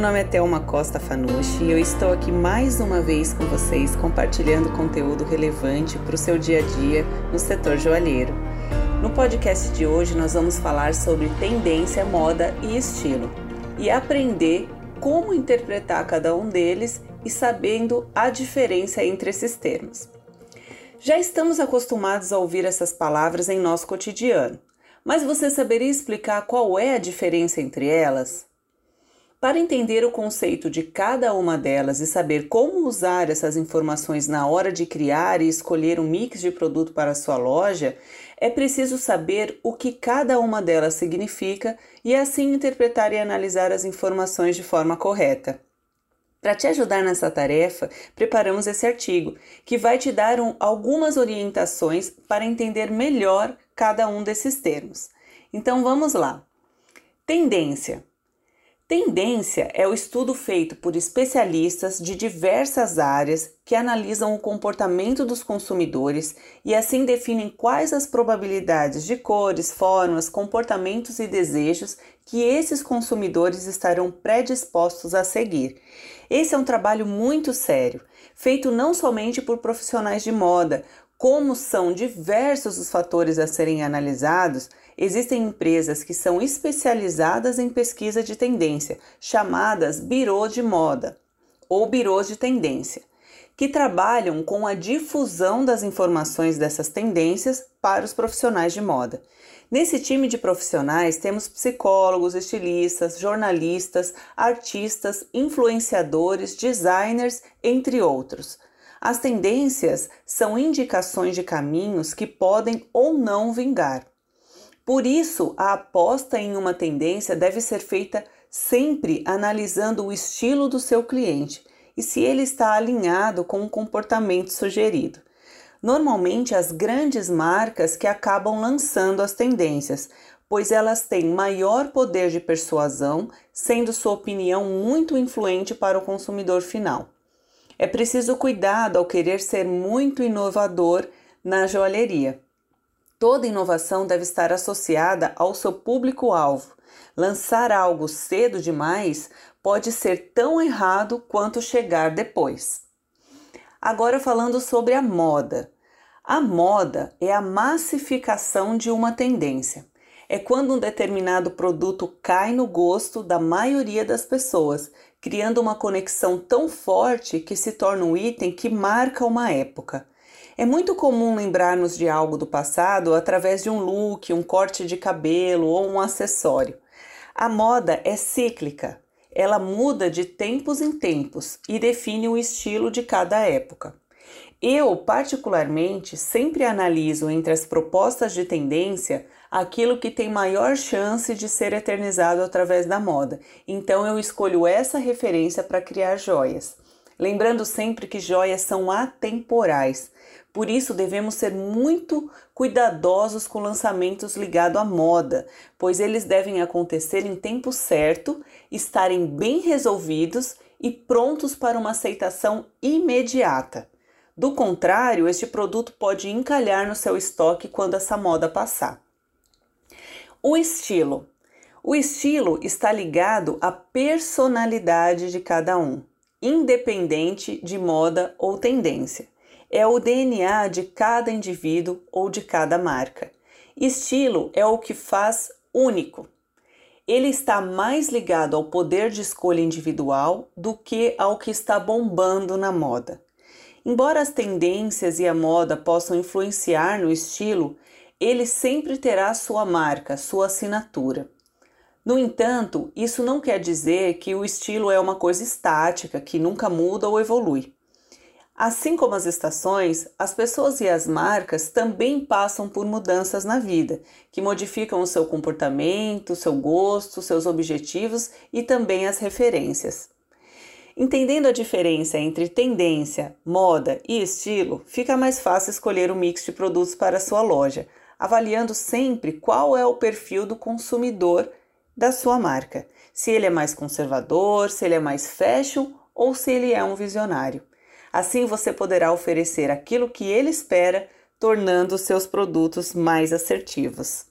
nome é Thelma Costa Fanucci e eu estou aqui mais uma vez com vocês compartilhando conteúdo relevante para o seu dia a dia no setor joalheiro. No podcast de hoje nós vamos falar sobre tendência, moda e estilo e aprender como interpretar cada um deles e sabendo a diferença entre esses termos. Já estamos acostumados a ouvir essas palavras em nosso cotidiano, mas você saberia explicar qual é a diferença entre elas? Para entender o conceito de cada uma delas e saber como usar essas informações na hora de criar e escolher um mix de produto para sua loja, é preciso saber o que cada uma delas significa e assim interpretar e analisar as informações de forma correta. Para te ajudar nessa tarefa, preparamos esse artigo, que vai te dar um, algumas orientações para entender melhor cada um desses termos. Então vamos lá. Tendência. Tendência é o estudo feito por especialistas de diversas áreas que analisam o comportamento dos consumidores e assim definem quais as probabilidades de cores, formas, comportamentos e desejos que esses consumidores estarão predispostos a seguir. Esse é um trabalho muito sério, feito não somente por profissionais de moda, como são diversos os fatores a serem analisados, existem empresas que são especializadas em pesquisa de tendência, chamadas birô de moda ou birôs de tendência, que trabalham com a difusão das informações dessas tendências para os profissionais de moda. Nesse time de profissionais temos psicólogos, estilistas, jornalistas, artistas, influenciadores, designers, entre outros. As tendências são indicações de caminhos que podem ou não vingar. Por isso, a aposta em uma tendência deve ser feita sempre analisando o estilo do seu cliente e se ele está alinhado com o comportamento sugerido. Normalmente, as grandes marcas que acabam lançando as tendências, pois elas têm maior poder de persuasão, sendo sua opinião muito influente para o consumidor final. É preciso cuidado ao querer ser muito inovador na joalheria. Toda inovação deve estar associada ao seu público-alvo. Lançar algo cedo demais pode ser tão errado quanto chegar depois. Agora, falando sobre a moda. A moda é a massificação de uma tendência. É quando um determinado produto cai no gosto da maioria das pessoas criando uma conexão tão forte que se torna um item que marca uma época. É muito comum lembrar-nos de algo do passado através de um look, um corte de cabelo ou um acessório. A moda é cíclica, ela muda de tempos em tempos e define o estilo de cada época. Eu, particularmente, sempre analiso entre as propostas de tendência aquilo que tem maior chance de ser eternizado através da moda. Então eu escolho essa referência para criar joias. Lembrando sempre que joias são atemporais, por isso devemos ser muito cuidadosos com lançamentos ligados à moda, pois eles devem acontecer em tempo certo, estarem bem resolvidos e prontos para uma aceitação imediata. Do contrário, este produto pode encalhar no seu estoque quando essa moda passar. O estilo. O estilo está ligado à personalidade de cada um, independente de moda ou tendência. É o DNA de cada indivíduo ou de cada marca. Estilo é o que faz único. Ele está mais ligado ao poder de escolha individual do que ao que está bombando na moda. Embora as tendências e a moda possam influenciar no estilo, ele sempre terá sua marca, sua assinatura. No entanto, isso não quer dizer que o estilo é uma coisa estática, que nunca muda ou evolui. Assim como as estações, as pessoas e as marcas também passam por mudanças na vida, que modificam o seu comportamento, seu gosto, seus objetivos e também as referências. Entendendo a diferença entre tendência, moda e estilo, fica mais fácil escolher o um mix de produtos para a sua loja, avaliando sempre qual é o perfil do consumidor da sua marca. Se ele é mais conservador, se ele é mais fashion ou se ele é um visionário. Assim você poderá oferecer aquilo que ele espera, tornando seus produtos mais assertivos.